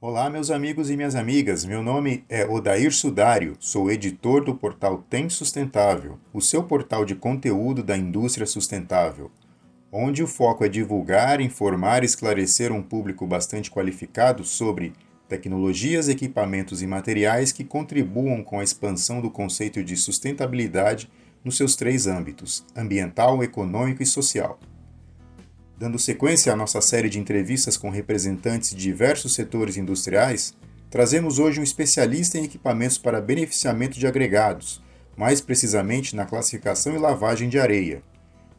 Olá, meus amigos e minhas amigas. Meu nome é Odair Sudário, sou editor do portal Tem Sustentável, o seu portal de conteúdo da indústria sustentável, onde o foco é divulgar, informar e esclarecer um público bastante qualificado sobre tecnologias, equipamentos e materiais que contribuam com a expansão do conceito de sustentabilidade nos seus três âmbitos: ambiental, econômico e social. Dando sequência à nossa série de entrevistas com representantes de diversos setores industriais, trazemos hoje um especialista em equipamentos para beneficiamento de agregados, mais precisamente na classificação e lavagem de areia.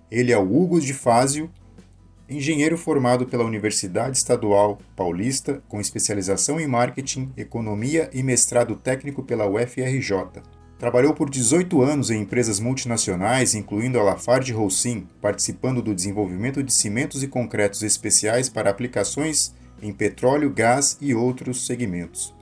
Ele é o Hugo de Fázio, engenheiro formado pela Universidade Estadual Paulista, com especialização em marketing, economia e mestrado técnico pela UFRJ. Trabalhou por 18 anos em empresas multinacionais, incluindo a Lafarge Holcim, participando do desenvolvimento de cimentos e concretos especiais para aplicações em petróleo, gás e outros segmentos.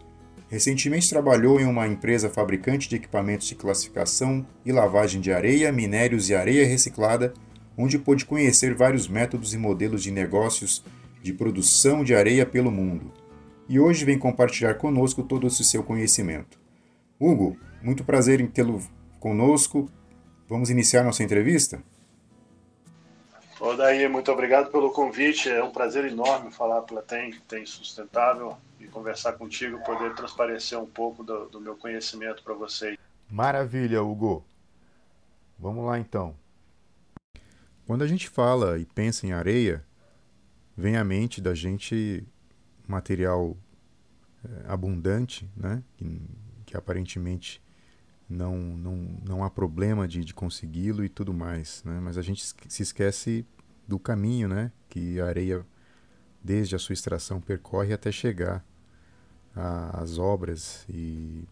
Recentemente trabalhou em uma empresa fabricante de equipamentos de classificação e lavagem de areia, minérios e areia reciclada, onde pôde conhecer vários métodos e modelos de negócios de produção de areia pelo mundo. E hoje vem compartilhar conosco todo esse seu conhecimento. Hugo, muito prazer em tê-lo conosco. Vamos iniciar nossa entrevista? Daí, muito obrigado pelo convite. É um prazer enorme falar pela Tem, Tem Sustentável e conversar contigo, poder transparecer um pouco do, do meu conhecimento para vocês. Maravilha, Hugo. Vamos lá então. Quando a gente fala e pensa em areia, vem à mente da gente material é, abundante, né? Que, que aparentemente não, não, não há problema de, de consegui-lo e tudo mais, né? Mas a gente se esquece do caminho, né? Que a areia, desde a sua extração, percorre até chegar às obras e,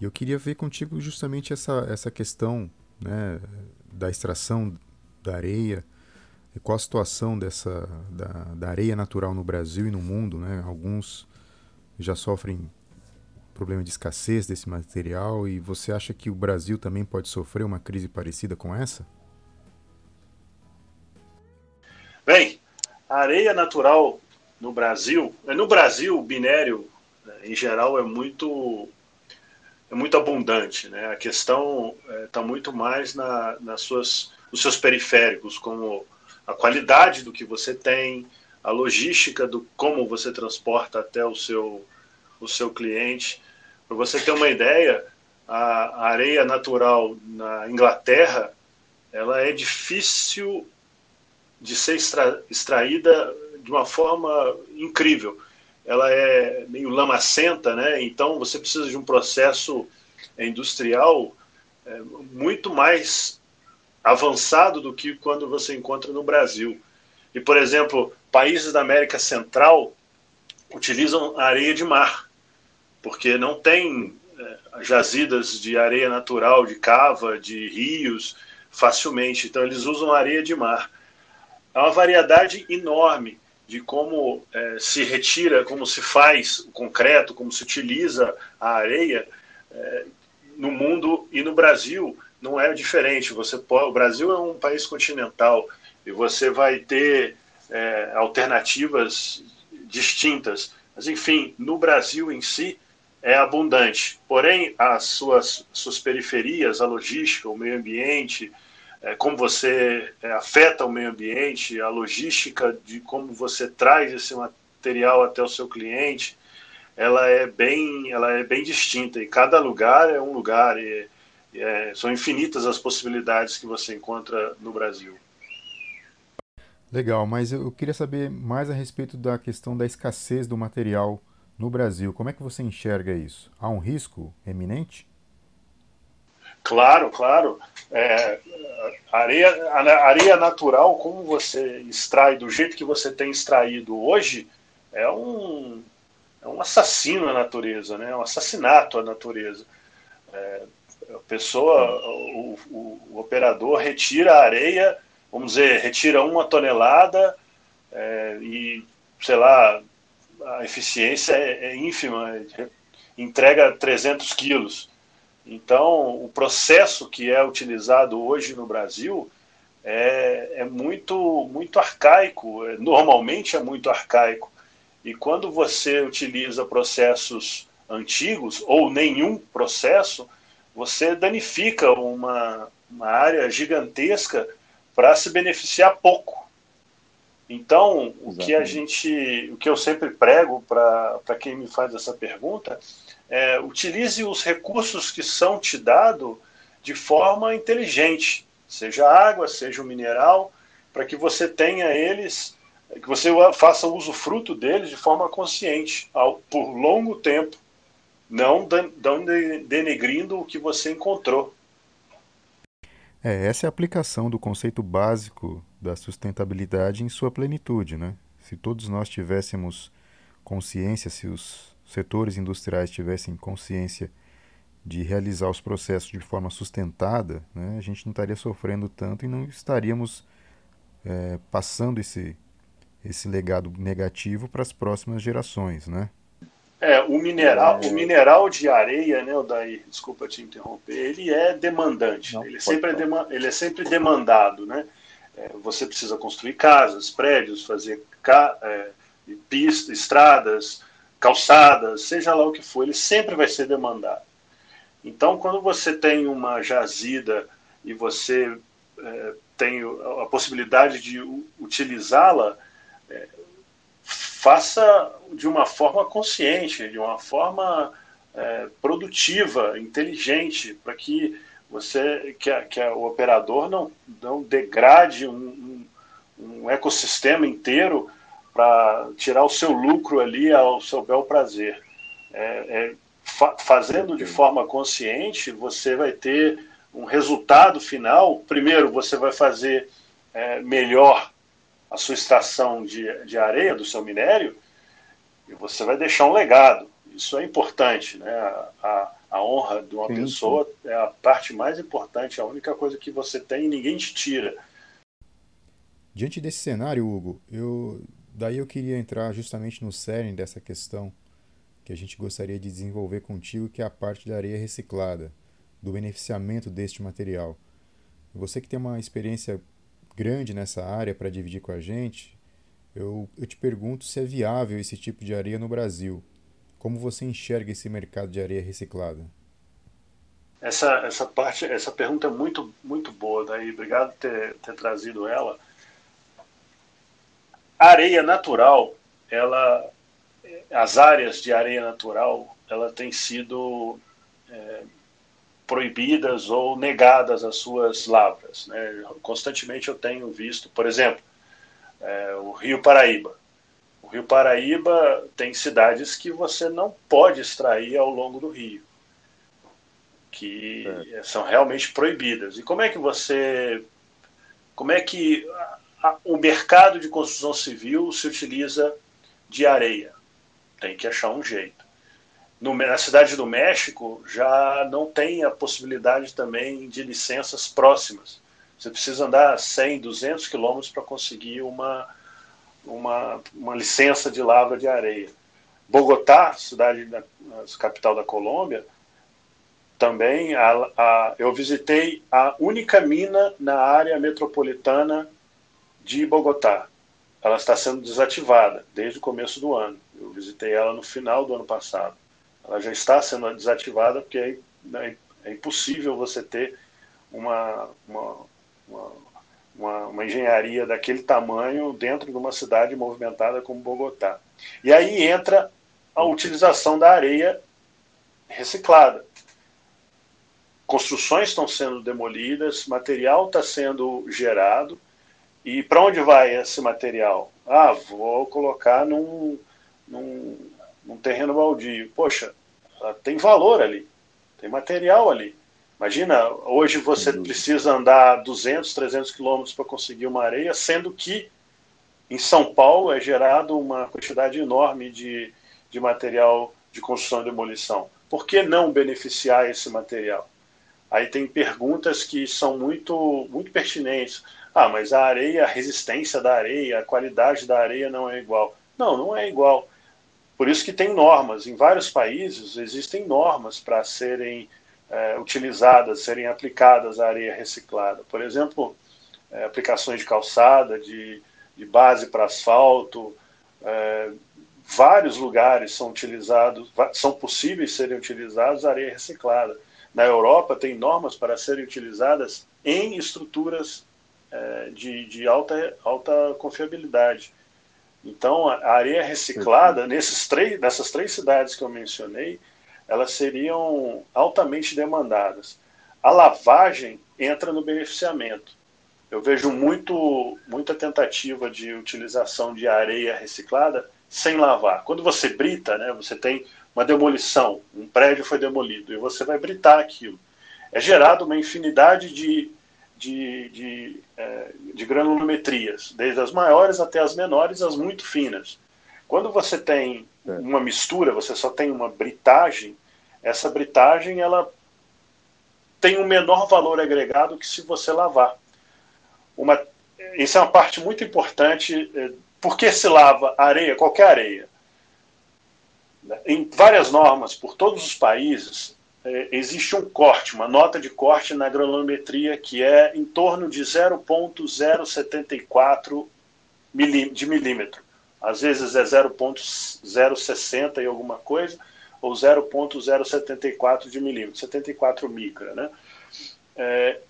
e eu queria ver contigo justamente essa, essa questão, né? Da extração da areia, e qual a situação dessa da, da areia natural no Brasil e no mundo, né? Alguns já sofrem problema de escassez desse material e você acha que o Brasil também pode sofrer uma crise parecida com essa? Bem, a areia natural no Brasil, no Brasil o binério né, em geral é muito é muito abundante, né? A questão está é, muito mais na, nas suas, nos seus periféricos, como a qualidade do que você tem, a logística do como você transporta até o seu o seu cliente. Para você ter uma ideia, a areia natural na Inglaterra ela é difícil de ser extra, extraída de uma forma incrível. Ela é meio lamacenta, né? Então você precisa de um processo industrial é, muito mais avançado do que quando você encontra no Brasil. E, por exemplo, países da América Central utilizam areia de mar porque não tem é, jazidas de areia natural, de cava, de rios, facilmente. Então, eles usam areia de mar. Há uma variedade enorme de como é, se retira, como se faz o concreto, como se utiliza a areia é, no mundo e no Brasil não é diferente. Você pode, o Brasil é um país continental e você vai ter alternativas distintas. Mas enfim, no Brasil em si é abundante. Porém, as suas, suas periferias, a logística, o meio ambiente, é, como você é, afeta o meio ambiente, a logística de como você traz esse material até o seu cliente, ela é bem, ela é bem distinta. E cada lugar é um lugar. E, é, são infinitas as possibilidades que você encontra no Brasil. Legal, mas eu queria saber mais a respeito da questão da escassez do material no Brasil. Como é que você enxerga isso? Há um risco eminente? Claro, claro. É, areia, areia natural, como você extrai do jeito que você tem extraído hoje, é um, é um assassino à natureza, né? É um assassinato à natureza. É, a pessoa, o, o, o, operador retira a areia, vamos dizer, retira uma tonelada é, e, sei lá, a eficiência é, é ínfima, entrega 300 quilos. Então, o processo que é utilizado hoje no Brasil é, é muito, muito arcaico, é, normalmente é muito arcaico. E quando você utiliza processos antigos ou nenhum processo, você danifica uma, uma área gigantesca para se beneficiar pouco. Então, o que a gente, o que eu sempre prego para quem me faz essa pergunta é utilize os recursos que são te dados de forma inteligente, seja água, seja o mineral, para que você tenha eles, que você faça uso fruto deles de forma consciente, ao, por longo tempo, não, não denegrindo o que você encontrou. É, essa é a aplicação do conceito básico da sustentabilidade em sua plenitude, né? Se todos nós tivéssemos consciência, se os setores industriais tivessem consciência de realizar os processos de forma sustentada, né, a gente não estaria sofrendo tanto e não estaríamos é, passando esse, esse legado negativo para as próximas gerações, né? O mineral, é... o mineral de areia, né, Daí, desculpa te interromper, ele é demandante, Não, ele, sempre é ele é sempre demandado, né? É, você precisa construir casas, prédios, fazer ca é, pistas, estradas, calçadas, seja lá o que for, ele sempre vai ser demandado. Então, quando você tem uma jazida e você é, tem a possibilidade de utilizá-la, é, faça de uma forma consciente, de uma forma é, produtiva, inteligente, para que você, que, a, que a, o operador não, não degrade um, um, um ecossistema inteiro para tirar o seu lucro ali ao seu bel prazer. É, é, fa fazendo de forma consciente, você vai ter um resultado final. Primeiro, você vai fazer é, melhor a sua extração de, de areia do seu minério e você vai deixar um legado. Isso é importante, né? A, a, a honra de uma sim, pessoa sim. é a parte mais importante, a única coisa que você tem e ninguém te tira. Diante desse cenário, Hugo, eu daí eu queria entrar justamente no cerne dessa questão que a gente gostaria de desenvolver contigo, que é a parte da areia reciclada, do beneficiamento deste material. Você que tem uma experiência grande nessa área para dividir com a gente, eu, eu te pergunto se é viável esse tipo de areia no Brasil. Como você enxerga esse mercado de areia reciclada? Essa, essa parte, essa pergunta é muito, muito boa, daí. Obrigado por ter, ter trazido ela. A areia natural, ela, as áreas de areia natural, ela tem sido é, proibidas ou negadas as suas lavras. Né? Constantemente eu tenho visto, por exemplo, é, o Rio Paraíba. O Rio Paraíba tem cidades que você não pode extrair ao longo do rio, que é. são realmente proibidas. E como é que você, como é que a, o mercado de construção civil se utiliza de areia? Tem que achar um jeito no, na cidade do México já não tem a possibilidade também de licenças próximas. Você precisa andar 100, 200 quilômetros para conseguir uma, uma, uma licença de lavra de areia. Bogotá, cidade da capital da Colômbia, também a, a, eu visitei a única mina na área metropolitana de Bogotá. Ela está sendo desativada desde o começo do ano. Eu visitei ela no final do ano passado ela já está sendo desativada porque é, é impossível você ter uma, uma, uma, uma, engenharia daquele tamanho dentro de uma cidade movimentada como Bogotá. E aí entra a utilização da areia reciclada. Construções estão sendo demolidas, material está sendo gerado. E para onde vai esse material? Ah, vou colocar num, num, num terreno baldio. Poxa, tem valor ali, tem material ali. Imagina, hoje você uhum. precisa andar 200, 300 quilômetros para conseguir uma areia, sendo que em São Paulo é gerado uma quantidade enorme de, de material de construção e demolição. Por que não beneficiar esse material? Aí tem perguntas que são muito, muito pertinentes. Ah, mas a areia, a resistência da areia, a qualidade da areia não é igual. Não, não é igual. Por isso que tem normas. Em vários países existem normas para serem é, utilizadas, serem aplicadas à areia reciclada. Por exemplo, é, aplicações de calçada, de, de base para asfalto, é, vários lugares são utilizados, são possíveis serem utilizados areia reciclada. Na Europa tem normas para serem utilizadas em estruturas é, de, de alta, alta confiabilidade. Então, a areia reciclada, nesses três, nessas três cidades que eu mencionei, elas seriam altamente demandadas. A lavagem entra no beneficiamento. Eu vejo muito, muita tentativa de utilização de areia reciclada sem lavar. Quando você brita, né, você tem uma demolição, um prédio foi demolido, e você vai britar aquilo. É gerado uma infinidade de, de, de, é, de granulometrias, desde as maiores até as menores, as muito finas. Quando você tem é. uma mistura, você só tem uma britagem, essa britagem ela tem um menor valor agregado que se você lavar. Uma, isso é uma parte muito importante. É, por que se lava areia, qualquer areia? Em várias normas, por todos os países, existe um corte, uma nota de corte na granulometria que é em torno de 0,074 de milímetro. Às vezes é 0,060 e alguma coisa, ou 0,074 de milímetro, 74 micra. Né? É,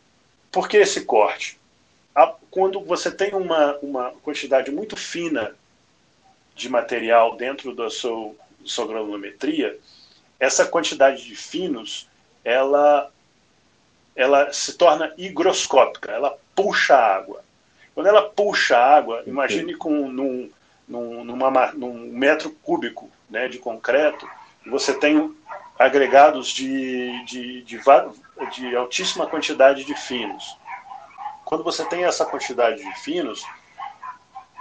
por que esse corte? quando você tem uma, uma quantidade muito fina de material dentro da sua, sua granulometria, essa quantidade de finos ela, ela se torna higroscópica, ela puxa a água. Quando ela puxa a água, imagine com num, num, numa, num metro cúbico né, de concreto, você tem agregados de, de, de, de altíssima quantidade de finos. Quando você tem essa quantidade de finos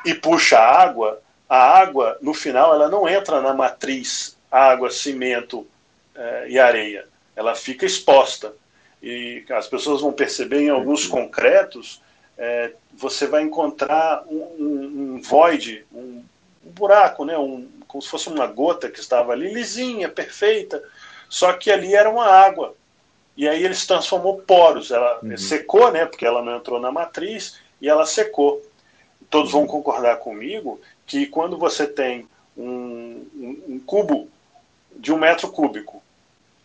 e puxa a água, a água, no final, ela não entra na matriz água, cimento eh, e areia. Ela fica exposta. E as pessoas vão perceber em alguns concretos, eh, você vai encontrar um, um, um void, um, um, buraco, né? um, como se fosse uma gota que estava ali, lisinha, perfeita, só que ali era uma água. E aí ele se transformou poros. Ela uhum. secou, né? Porque ela não entrou na matriz e ela secou. Todos vão concordar comigo que quando você tem um, um, um cubo de um metro cúbico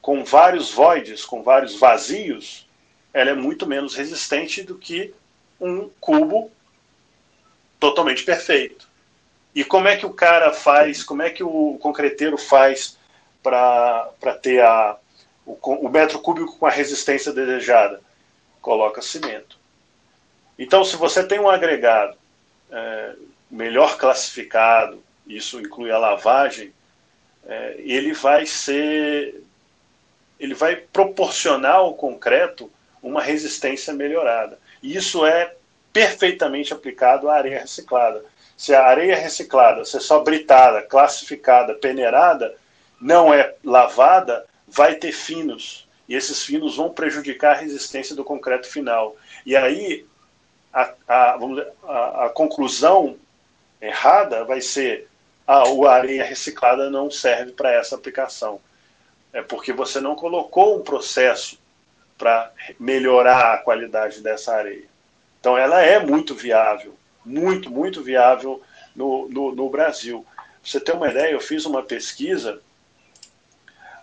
com vários voids, com vários vazios, ela é muito menos resistente do que um cubo totalmente perfeito. E como é que o cara faz, como é que o concreteiro faz para ter a, o, o, metro cúbico com a resistência desejada? Coloca cimento. Então, se você tem um agregado é, melhor classificado, isso inclui a lavagem, é, ele vai ser, ele vai proporcionar ao concreto uma resistência melhorada. E isso é perfeitamente aplicado à areia reciclada. Se a areia reciclada, se é só britada, classificada, peneirada, não é lavada, vai ter finos. E esses finos vão prejudicar a resistência do concreto final. E aí a, a, a, a conclusão errada vai ser ah, a areia reciclada não serve para essa aplicação. É porque você não colocou um processo para melhorar a qualidade dessa areia. Então, ela é muito viável, muito, muito viável no, no, no Brasil. Pra você ter uma ideia, eu fiz uma pesquisa.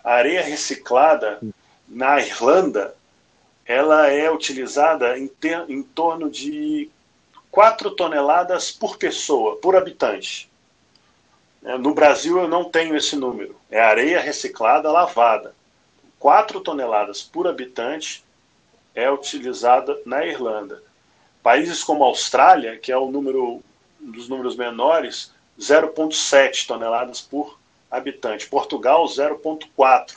A areia reciclada na Irlanda, ela é utilizada em, ter, em torno de 4 toneladas por pessoa, por habitante. É, no Brasil eu não tenho esse número. É areia reciclada lavada. 4 toneladas por habitante é utilizada na Irlanda. Países como a Austrália, que é o número um dos números menores, 0,7 toneladas por habitante. Portugal, 0,4.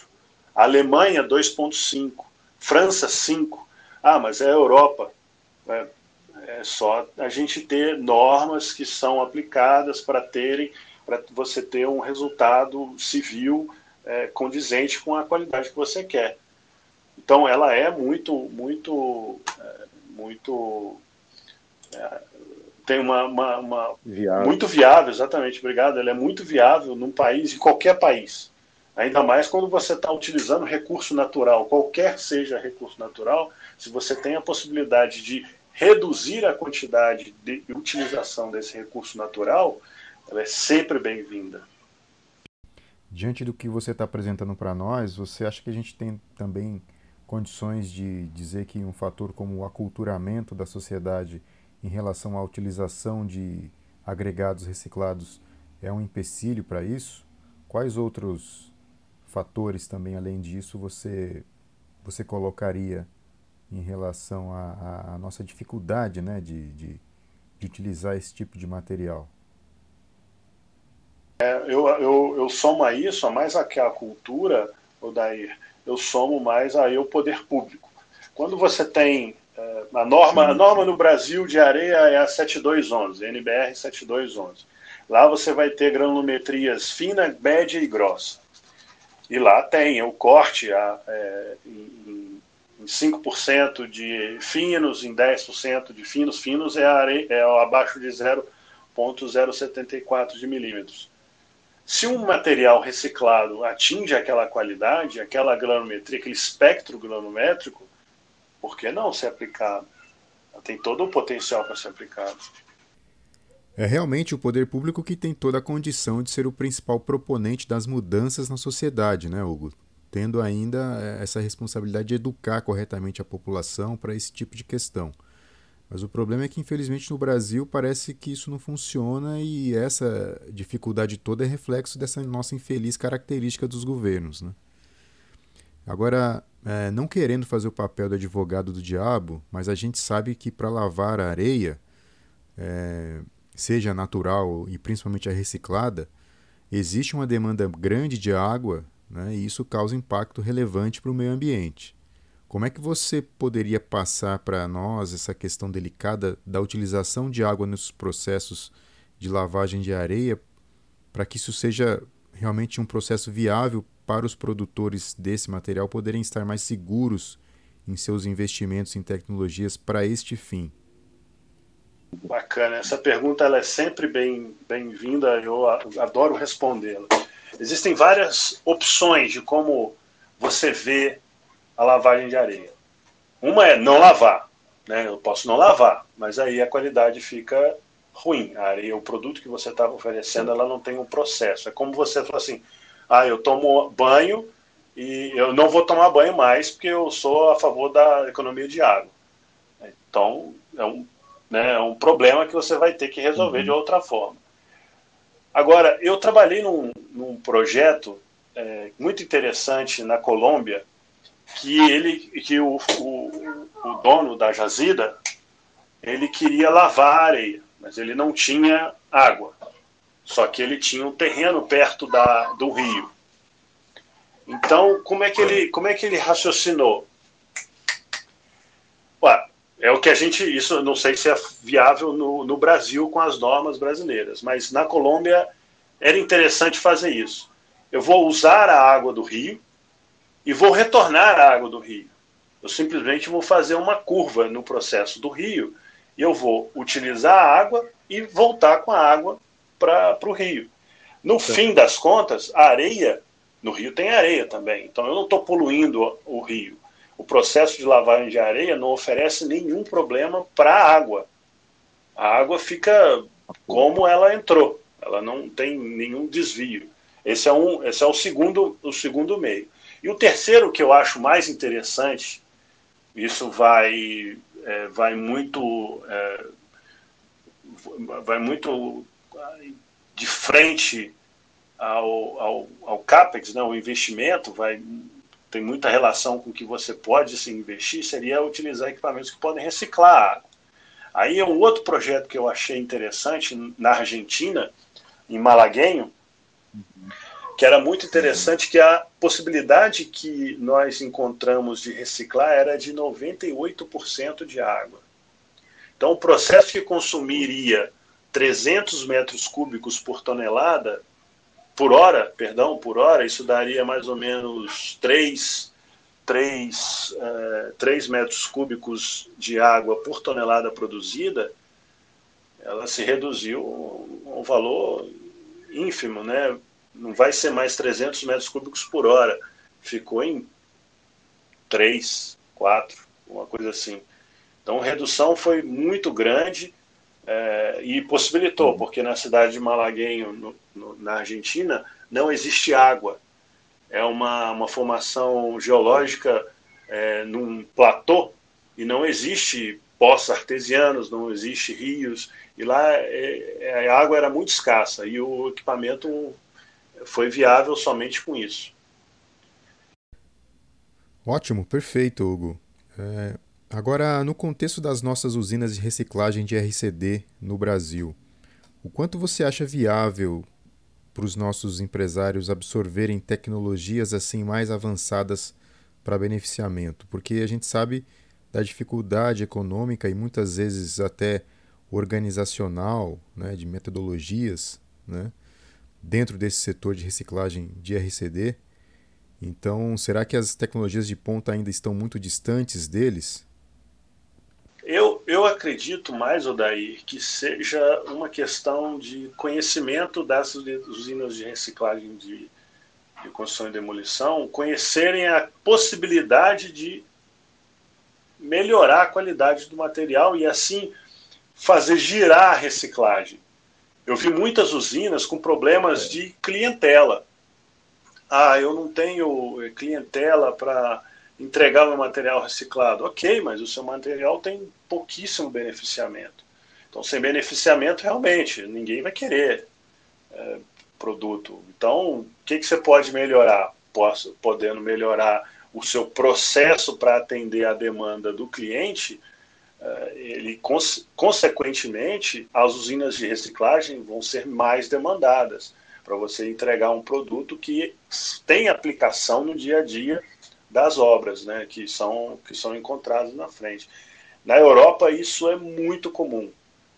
Alemanha, 2,5. França, 5. Ah, mas é a Europa. É, é só a gente ter normas que são aplicadas para terem para você ter um resultado civil é, condizente com a qualidade que você quer. Então, ela é muito, muito, é, muito é, tem uma, uma, uma viável. muito viável, exatamente, obrigado. Ela é muito viável num país, em qualquer país. Ainda mais quando você está utilizando recurso natural, qualquer seja recurso natural, se você tem a possibilidade de reduzir a quantidade de utilização desse recurso natural, ela é sempre bem-vinda. Diante do que você está apresentando para nós, você acha que a gente tem também condições de dizer que um fator como o aculturamento da sociedade em relação à utilização de agregados reciclados é um empecilho para isso? Quais outros fatores também além disso você você colocaria em relação à nossa dificuldade né, de, de, de utilizar esse tipo de material? É, eu, eu, eu somo a isso, a mais a, a cultura, Odair, eu somo mais aí o poder público. Quando você tem é, a norma, a norma no Brasil de areia é a 7211, NBR 7211. Lá você vai ter granulometrias fina, média e grossa. E lá tem o corte a, é, em, em 5% de finos, em 10% de finos. Finos é, areia, é abaixo de 0,074 de milímetros. Se um material reciclado atinge aquela qualidade, aquela granometria, aquele espectro granométrico, por que não ser aplicado? Tem todo o potencial para ser aplicado. É realmente o poder público que tem toda a condição de ser o principal proponente das mudanças na sociedade, né, Hugo? Tendo ainda eh, essa responsabilidade de educar corretamente a população para esse tipo de questão. Mas o problema é que, infelizmente, no Brasil parece que isso não funciona e essa dificuldade toda é reflexo dessa nossa infeliz característica dos governos. Né? Agora, é, não querendo fazer o papel do advogado do diabo, mas a gente sabe que para lavar a areia, é, seja natural e principalmente a reciclada, existe uma demanda grande de água né, e isso causa impacto relevante para o meio ambiente. Como é que você poderia passar para nós essa questão delicada da utilização de água nos processos de lavagem de areia para que isso seja realmente um processo viável para os produtores desse material poderem estar mais seguros em seus investimentos em tecnologias para este fim? Bacana, essa pergunta ela é sempre bem bem-vinda, eu adoro respondê-la. Existem várias opções de como você vê a lavagem de areia. Uma é não lavar, né? Eu posso não lavar, mas aí a qualidade fica ruim. A areia, o produto que você está oferecendo, ela não tem um processo. É como você falou assim: ah, eu tomo banho e eu não vou tomar banho mais porque eu sou a favor da economia de água. Então, é um, né, é um problema que você vai ter que resolver uhum. de outra forma. Agora, eu trabalhei num, num projeto é, muito interessante na Colômbia, que ele que o, o, o dono da jazida ele queria lavar a areia, mas ele não tinha água. Só que ele tinha um terreno perto da, do rio. Então, como é que ele, como é que ele raciocinou? Ué, é o que a gente. Isso não sei se é viável no, no Brasil com as normas brasileiras, mas na Colômbia era interessante fazer isso. Eu vou usar a água do rio, e vou retornar a água do rio. Eu simplesmente vou fazer uma curva no processo do rio e eu vou utilizar a água e voltar com a água para o rio. No Sim. fim das contas, a areia, no rio tem areia também, então eu não estou poluindo o rio. O processo de lavagem de areia não oferece nenhum problema para a água. A água fica como ela entrou, ela não tem nenhum desvio. Esse é, um, esse é o, segundo, o segundo meio. E o terceiro que eu acho mais interessante, isso vai, é, vai muito é, vai muito de frente ao, ao, ao CAPEX, né, o investimento, vai, tem muita relação com o que você pode se investir, seria utilizar equipamentos que podem reciclar água. Aí é um outro projeto que eu achei interessante na Argentina, em Malaguenho, que era muito interessante que a possibilidade que nós encontramos de reciclar era de 98% de água. Então, o processo que consumiria 300 metros cúbicos por tonelada, por hora, perdão, por hora, isso daria mais ou menos 3, 3, uh, 3 metros cúbicos de água por tonelada produzida, ela se reduziu a um valor ínfimo, né? Não vai ser mais 300 metros cúbicos por hora. Ficou em 3, 4, uma coisa assim. Então, a redução foi muito grande é, e possibilitou, porque na cidade de Malagueño, no, no, na Argentina, não existe água. É uma, uma formação geológica é, num platô e não existe poços artesianos, não existe rios, e lá é, é, a água era muito escassa e o equipamento foi viável somente com isso. Ótimo, perfeito, Hugo. É, agora, no contexto das nossas usinas de reciclagem de RCD no Brasil, o quanto você acha viável para os nossos empresários absorverem tecnologias assim mais avançadas para beneficiamento? Porque a gente sabe da dificuldade econômica e muitas vezes até organizacional, né, de metodologias, né, dentro desse setor de reciclagem de RCD. Então, será que as tecnologias de ponta ainda estão muito distantes deles? Eu, eu acredito mais, Odair, que seja uma questão de conhecimento dessas usinas de reciclagem de, de construção e demolição, conhecerem a possibilidade de melhorar a qualidade do material e assim fazer girar a reciclagem. Eu vi muitas usinas com problemas de clientela. Ah, eu não tenho clientela para entregar meu material reciclado. Ok, mas o seu material tem pouquíssimo beneficiamento. Então, sem beneficiamento, realmente, ninguém vai querer é, produto. Então, o que, que você pode melhorar? Posso, podendo melhorar o seu processo para atender a demanda do cliente, é, ele consequentemente as usinas de reciclagem vão ser mais demandadas para você entregar um produto que tem aplicação no dia a dia das obras, né, que são que são encontradas na frente. Na Europa isso é muito comum,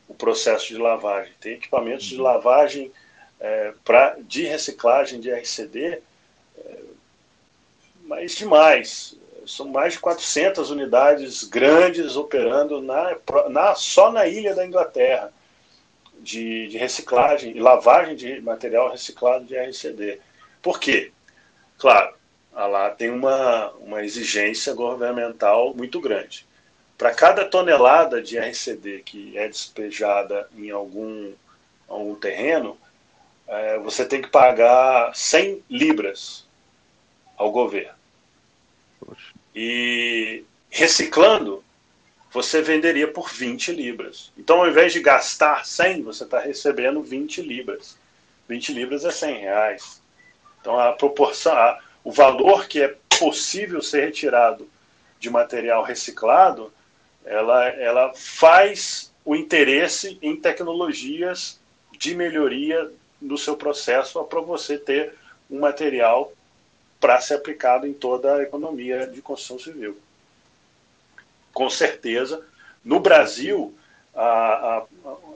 o processo de lavagem. Tem equipamentos de lavagem é, pra, de reciclagem de RCD, é, mas demais são mais de 400 unidades grandes operando na, na, só na ilha da Inglaterra de, de reciclagem e lavagem de material reciclado de RCD. Por quê? Claro, lá tem uma, uma exigência governamental muito grande. Para cada tonelada de RCD que é despejada em algum, algum terreno, é, você tem que pagar 100 libras ao governo. E reciclando, você venderia por 20 libras. Então, ao invés de gastar 100, você está recebendo 20 libras. 20 libras é 100 reais. Então, a proporção, a, o valor que é possível ser retirado de material reciclado, ela, ela faz o interesse em tecnologias de melhoria do seu processo para você ter um material para ser aplicado em toda a economia de construção civil. Com certeza, no Brasil, a, a,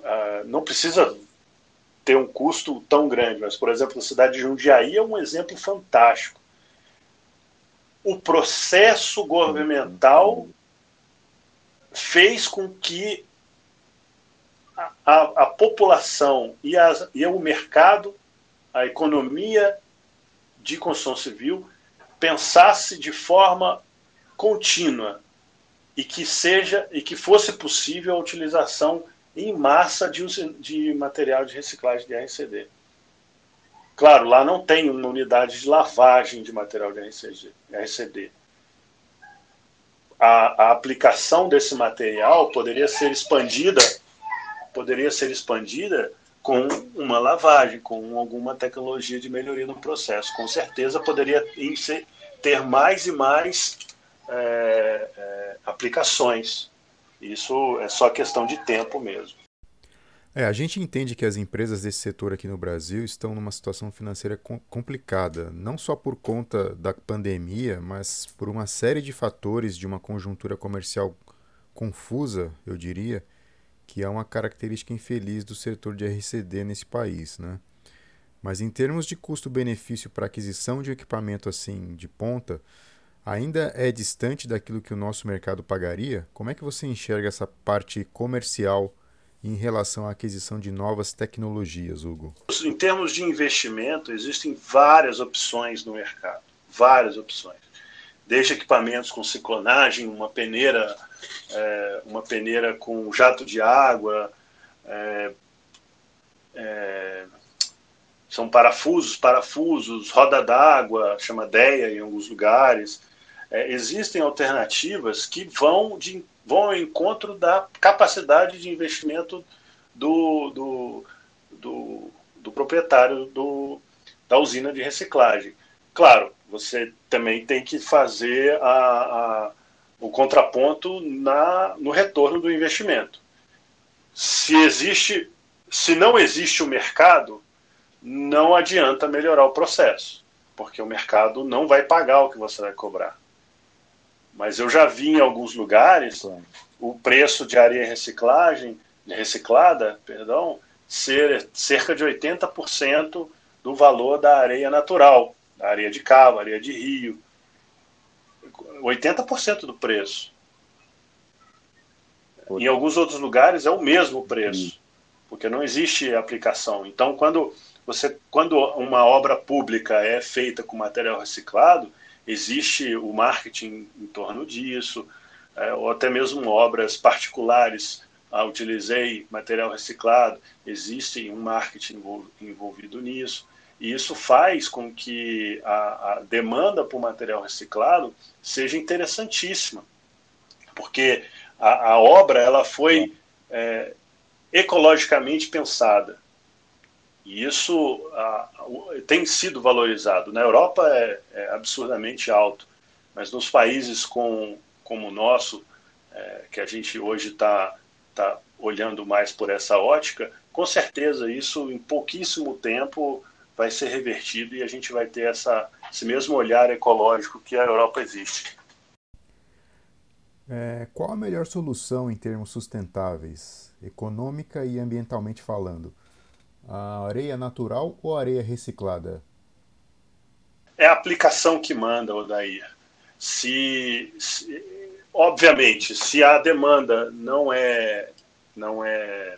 a, não precisa ter um custo tão grande, mas, por exemplo, a cidade de Jundiaí é um exemplo fantástico. O processo governamental fez com que a, população e, as, e o mercado, a economia de construção civil pensasse de forma contínua e que seja e que fosse possível a utilização em massa de, de material de reciclagem de RCD. Claro, lá não tem uma unidade de lavagem de material de RCD. A, a aplicação desse material poderia ser expandida, poderia ser expandida com uma lavagem, com alguma tecnologia de melhoria no processo. Com certeza poderia ter mais e mais é, é, aplicações. Isso é só questão de tempo mesmo. É, a gente entende que as empresas desse setor aqui no Brasil estão numa situação financeira complicada, não só por conta da pandemia, mas por uma série de fatores de uma conjuntura comercial confusa, eu diria, que é uma característica infeliz do setor de RCD nesse país, né? Mas em termos de custo-benefício para aquisição de um equipamento assim de ponta, ainda é distante daquilo que o nosso mercado pagaria? Como é que você enxerga essa parte comercial em relação à aquisição de novas tecnologias, Hugo? Em termos de investimento, existem várias opções no mercado, várias opções. Desde equipamentos com ciclonagem, uma peneira, é, uma peneira com jato de água, é, é, são parafusos, parafusos, roda d'água, chama DEA em alguns lugares. É, existem alternativas que vão, de, vão ao encontro da capacidade de investimento do, do, do, do proprietário do, da usina de reciclagem. Claro, você também tem que fazer a, a, o contraponto na, no retorno do investimento. Se existe, se não existe o mercado, não adianta melhorar o processo, porque o mercado não vai pagar o que você vai cobrar. Mas eu já vi em alguns lugares o preço de areia reciclagem, reciclada, perdão, ser cerca de 80% do valor da areia natural, areia de cava, areia de rio. 80% do preço. Em alguns outros lugares é o mesmo preço, porque não existe aplicação. Então, quando você, quando uma obra pública é feita com material reciclado, existe o marketing em torno disso, é, ou até mesmo obras particulares. Ah, utilizei material reciclado, existe um marketing envolvido nisso. E isso faz com que a, a demanda por material reciclado seja interessantíssima, porque a, a obra ela foi é, ecologicamente pensada. E isso tem sido valorizado. Na Europa é, é, absurdamente alto, mas nos países com, como o nosso, é, que a gente hoje está tá olhando mais por essa ótica, com certeza isso em pouquíssimo tempo vai ser revertido e a gente vai ter essa, esse mesmo olhar ecológico que a Europa existe. É, qual a melhor solução em termos sustentáveis, econômica e ambientalmente falando? A areia natural ou areia reciclada? É a aplicação que manda, Odair. Se, se, obviamente, se a demanda não é, não é, é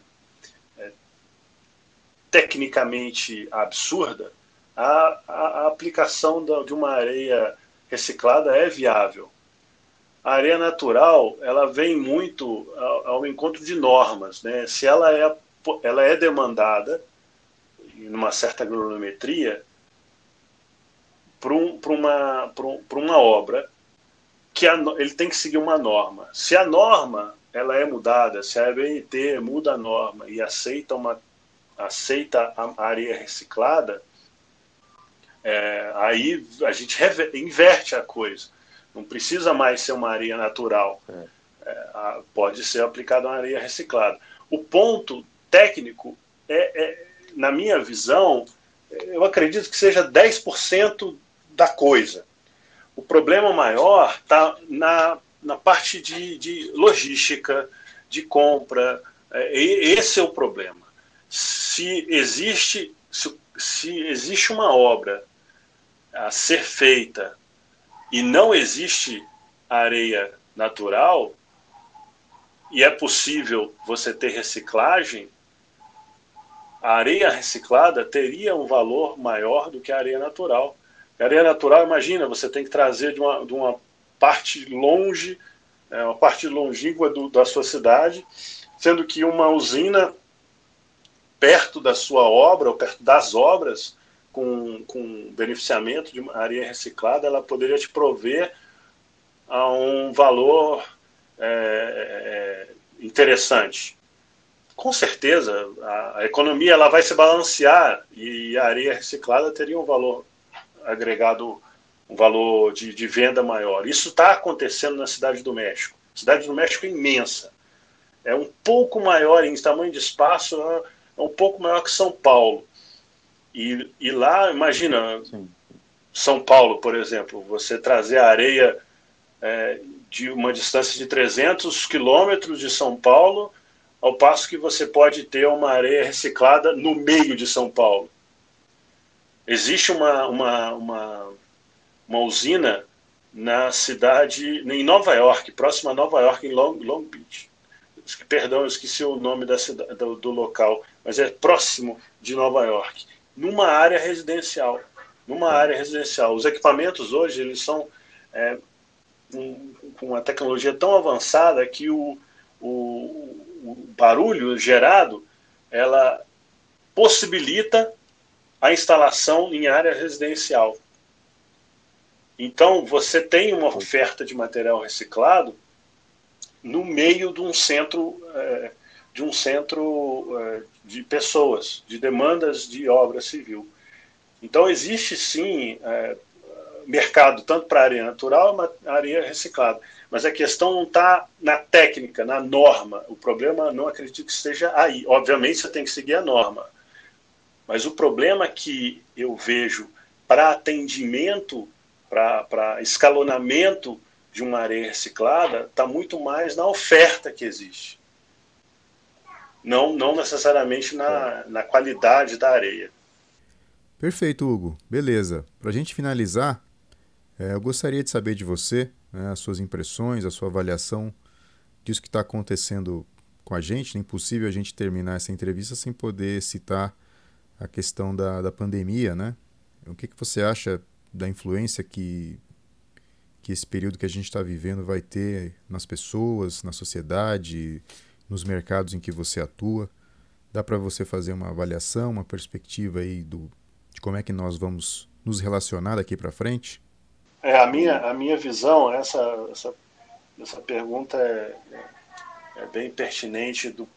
tecnicamente absurda, a, a, a aplicação da, de uma areia reciclada é viável. A areia natural ela vem muito ao, ao encontro de normas, né? Se ela é ela é demandada numa certa agronometria para um, uma, um, uma obra que a, ele tem que seguir uma norma. Se a norma ela é mudada, se a ABNT muda a norma e aceita, uma, aceita a areia reciclada, é, aí a gente inverte a coisa. Não precisa mais ser uma areia natural. É. É, pode ser aplicada uma areia reciclada. O ponto técnico é, é na minha visão, eu acredito que seja 10% da coisa. O problema maior está na, na parte de, de logística, de compra. É, esse é o problema. Se existe, se, se existe uma obra a ser feita e não existe areia natural, e é possível você ter reciclagem, a areia reciclada teria um valor maior do que a areia natural. A areia natural, imagina, você tem que trazer de uma, de uma parte longe, é, uma parte longínqua do, da sua cidade, sendo que uma usina perto da sua obra, ou perto das obras, com, com beneficiamento de areia reciclada, ela poderia te prover a um valor é, é, interessante com certeza a, a, economia ela vai se balancear e a areia reciclada teria um valor agregado, um valor de, de venda maior. Isso está acontecendo na cidade do México. A cidade do México é imensa, é um pouco maior em tamanho de espaço, é um pouco maior que São Paulo. E, e lá, imagina, Sim. São Paulo, por exemplo, você trazer a areia é, de uma distância de 300 quilômetros de São Paulo ao passo que você pode ter uma areia reciclada no meio de São Paulo. Existe uma, uma, uma, uma usina na cidade, em Nova York, próxima a Nova York, em Long, Long Beach. perdão, eu esqueci o nome da cidade, do, do local, mas é próximo de Nova York, numa área residencial. Numa área residencial. Os equipamentos hoje eles são é, um, com uma tecnologia tão avançada que o, o, o barulho gerado ela possibilita a instalação em área residencial. Então, você tem uma oferta de material reciclado no meio de um centro é, de um centro é, de pessoas, de demandas de obra civil. Então existe sim é, mercado tanto para areia natural como areia reciclada, mas a questão não está na técnica, na norma. O problema não acredito que esteja aí. Obviamente você tem que seguir a norma, mas o problema que eu vejo para atendimento, para escalonamento de uma areia reciclada está muito mais na oferta que existe. Não, não necessariamente na, na qualidade da areia. Perfeito, Hugo. Beleza. Para a gente finalizar, é, eu gostaria de saber de você né, as suas impressões, a sua avaliação disso que está acontecendo com a gente. É impossível a gente terminar essa entrevista sem poder citar a questão da, da pandemia, né? O que, que você acha da influência que que esse período que a gente está vivendo vai ter nas pessoas, na sociedade, nos mercados em que você atua. Dá para você fazer uma avaliação, uma perspectiva aí do, de como é que nós vamos nos relacionar daqui para frente? É, a minha, a minha visão, essa, essa, essa pergunta é, é bem pertinente do,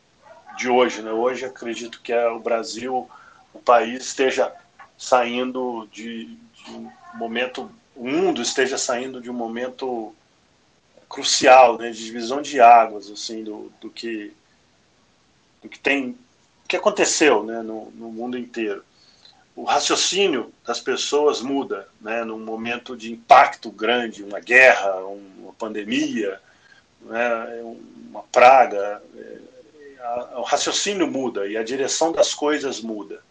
de hoje. Né? Hoje acredito que é o Brasil, o país esteja saindo de, de um momento o mundo esteja saindo de um momento crucial, né, de divisão de águas, assim, do, do que do que tem, que aconteceu, né, no, no mundo inteiro. O raciocínio das pessoas muda, né, num momento de impacto grande, uma guerra, uma pandemia, né, uma praga, é, o raciocínio muda e a direção das coisas muda.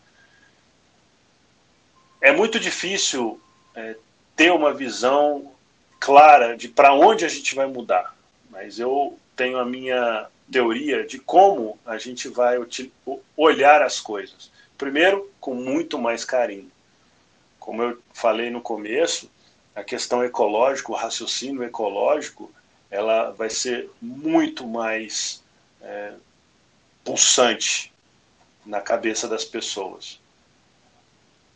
É muito difícil é, ter uma visão clara de para onde a gente vai mudar. Mas eu tenho a minha teoria de como a gente vai olhar as coisas. Primeiro, com muito mais carinho. Como eu falei no começo, a questão ecológica, o raciocínio ecológico, ela vai ser muito mais é, pulsante na cabeça das pessoas.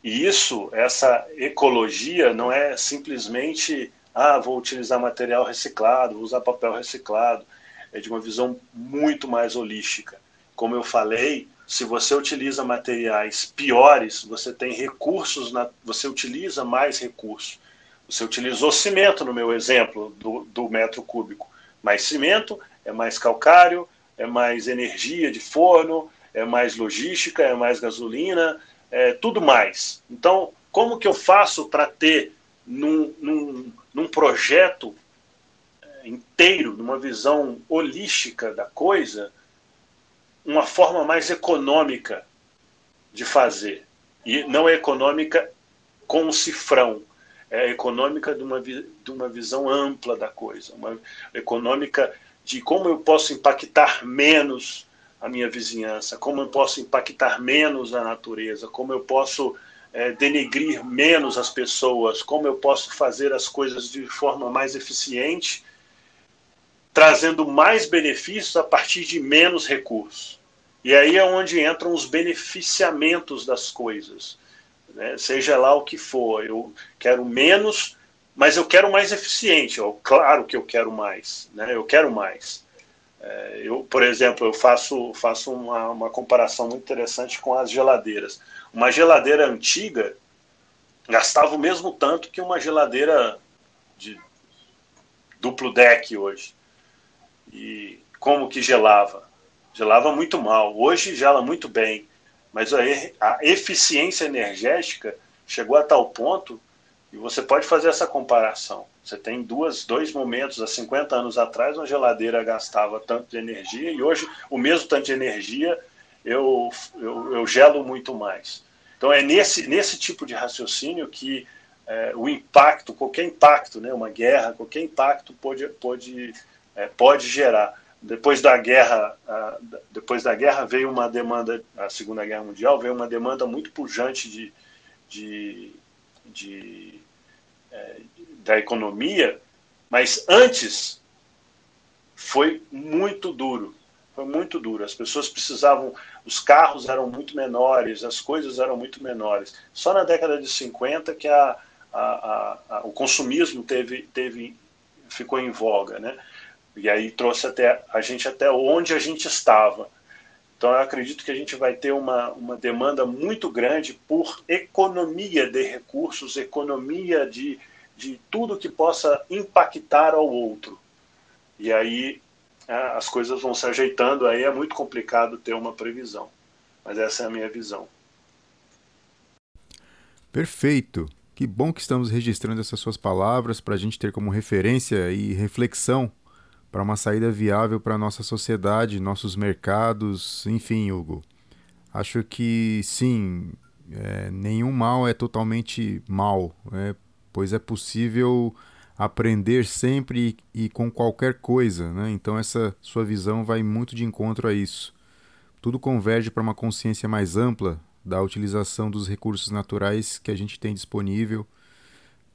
E isso, essa ecologia, não é simplesmente, ah, vou utilizar material reciclado, vou usar papel reciclado. É de uma visão muito mais holística. Como eu falei, se você utiliza materiais piores, você tem recursos, na, você utiliza mais recursos. Você utilizou cimento, no meu exemplo, do, do metro cúbico. Mais cimento é mais calcário, é mais energia de forno, é mais logística, é mais gasolina, é, tudo mais. Então, como que eu faço para ter num, num, num projeto é, inteiro, numa visão holística da coisa, uma forma mais econômica de fazer? E não é econômica com um cifrão, é econômica de uma, de uma visão ampla da coisa, uma econômica de como eu posso impactar menos a minha vizinhança, como eu posso impactar menos a natureza, como eu posso é, denegrir menos as pessoas, como eu posso fazer as coisas de forma mais eficiente, trazendo mais benefícios a partir de menos recursos. E aí é onde entram os beneficiamentos das coisas. Né? Seja lá o que for, eu quero menos, mas eu quero mais eficiente. Claro que eu quero mais, né? eu quero mais. É, eu, por exemplo, eu faço, faço uma, uma comparação muito interessante com as geladeiras. Uma geladeira antiga gastava o mesmo tanto que uma geladeira de duplo deck hoje. E como que gelava? Gelava muito mal. Hoje gela muito bem, mas a, eficiência energética chegou a tal ponto e você pode fazer essa comparação. Você tem duas, dois momentos, há 50 anos atrás, uma geladeira gastava tanto de energia e hoje o mesmo tanto de energia eu, eu, eu gelo muito mais. Então é nesse, nesse tipo de raciocínio que é, o impacto, qualquer impacto, né, uma guerra, qualquer impacto pode, pode, é, pode gerar. depois da guerra, depois da guerra veio uma demanda, a Segunda Guerra Mundial veio uma demanda muito pujante de, de, de é, da economia, mas antes foi muito duro, foi muito duro. As pessoas precisavam, os carros eram muito menores, as coisas eram muito menores. Só na década de 50 que a, a, a, o consumismo teve, teve, ficou em voga, né? E aí trouxe até a gente até onde a gente estava. Então eu acredito que a gente vai ter uma, uma demanda muito grande por economia de recursos, economia de, de tudo que possa impactar ao outro. E aí as coisas vão se ajeitando, aí é muito complicado ter uma previsão. Mas essa é a minha visão. Perfeito. Que bom que estamos registrando essas suas palavras para a gente ter como referência e reflexão para uma saída viável para a nossa sociedade, nossos mercados, enfim, Hugo. Acho que sim, é, nenhum mal é totalmente mal, né? pois é possível aprender sempre e, e com qualquer coisa. Né? Então, essa sua visão vai muito de encontro a isso. Tudo converge para uma consciência mais ampla da utilização dos recursos naturais que a gente tem disponível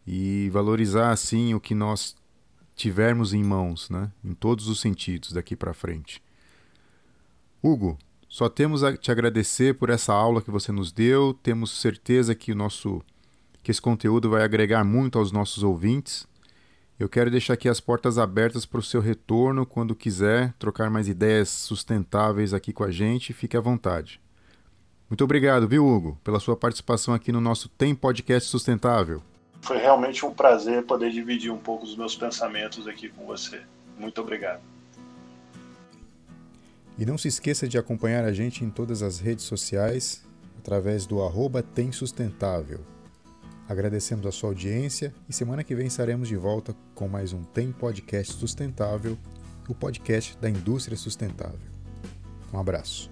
e valorizar assim o que nós tivermos em mãos, né? em todos os sentidos daqui para frente. Hugo, só temos a te agradecer por essa aula que você nos deu. Temos certeza que o nosso que esse conteúdo vai agregar muito aos nossos ouvintes. Eu quero deixar aqui as portas abertas para o seu retorno quando quiser trocar mais ideias sustentáveis aqui com a gente. Fique à vontade. Muito obrigado, viu, Hugo, pela sua participação aqui no nosso Tem Podcast Sustentável. Foi realmente um prazer poder dividir um pouco dos meus pensamentos aqui com você. Muito obrigado. E não se esqueça de acompanhar a gente em todas as redes sociais através do arroba Tem Sustentável. Agradecemos a sua audiência e semana que vem estaremos de volta com mais um Tem Podcast Sustentável, o podcast da indústria sustentável. Um abraço.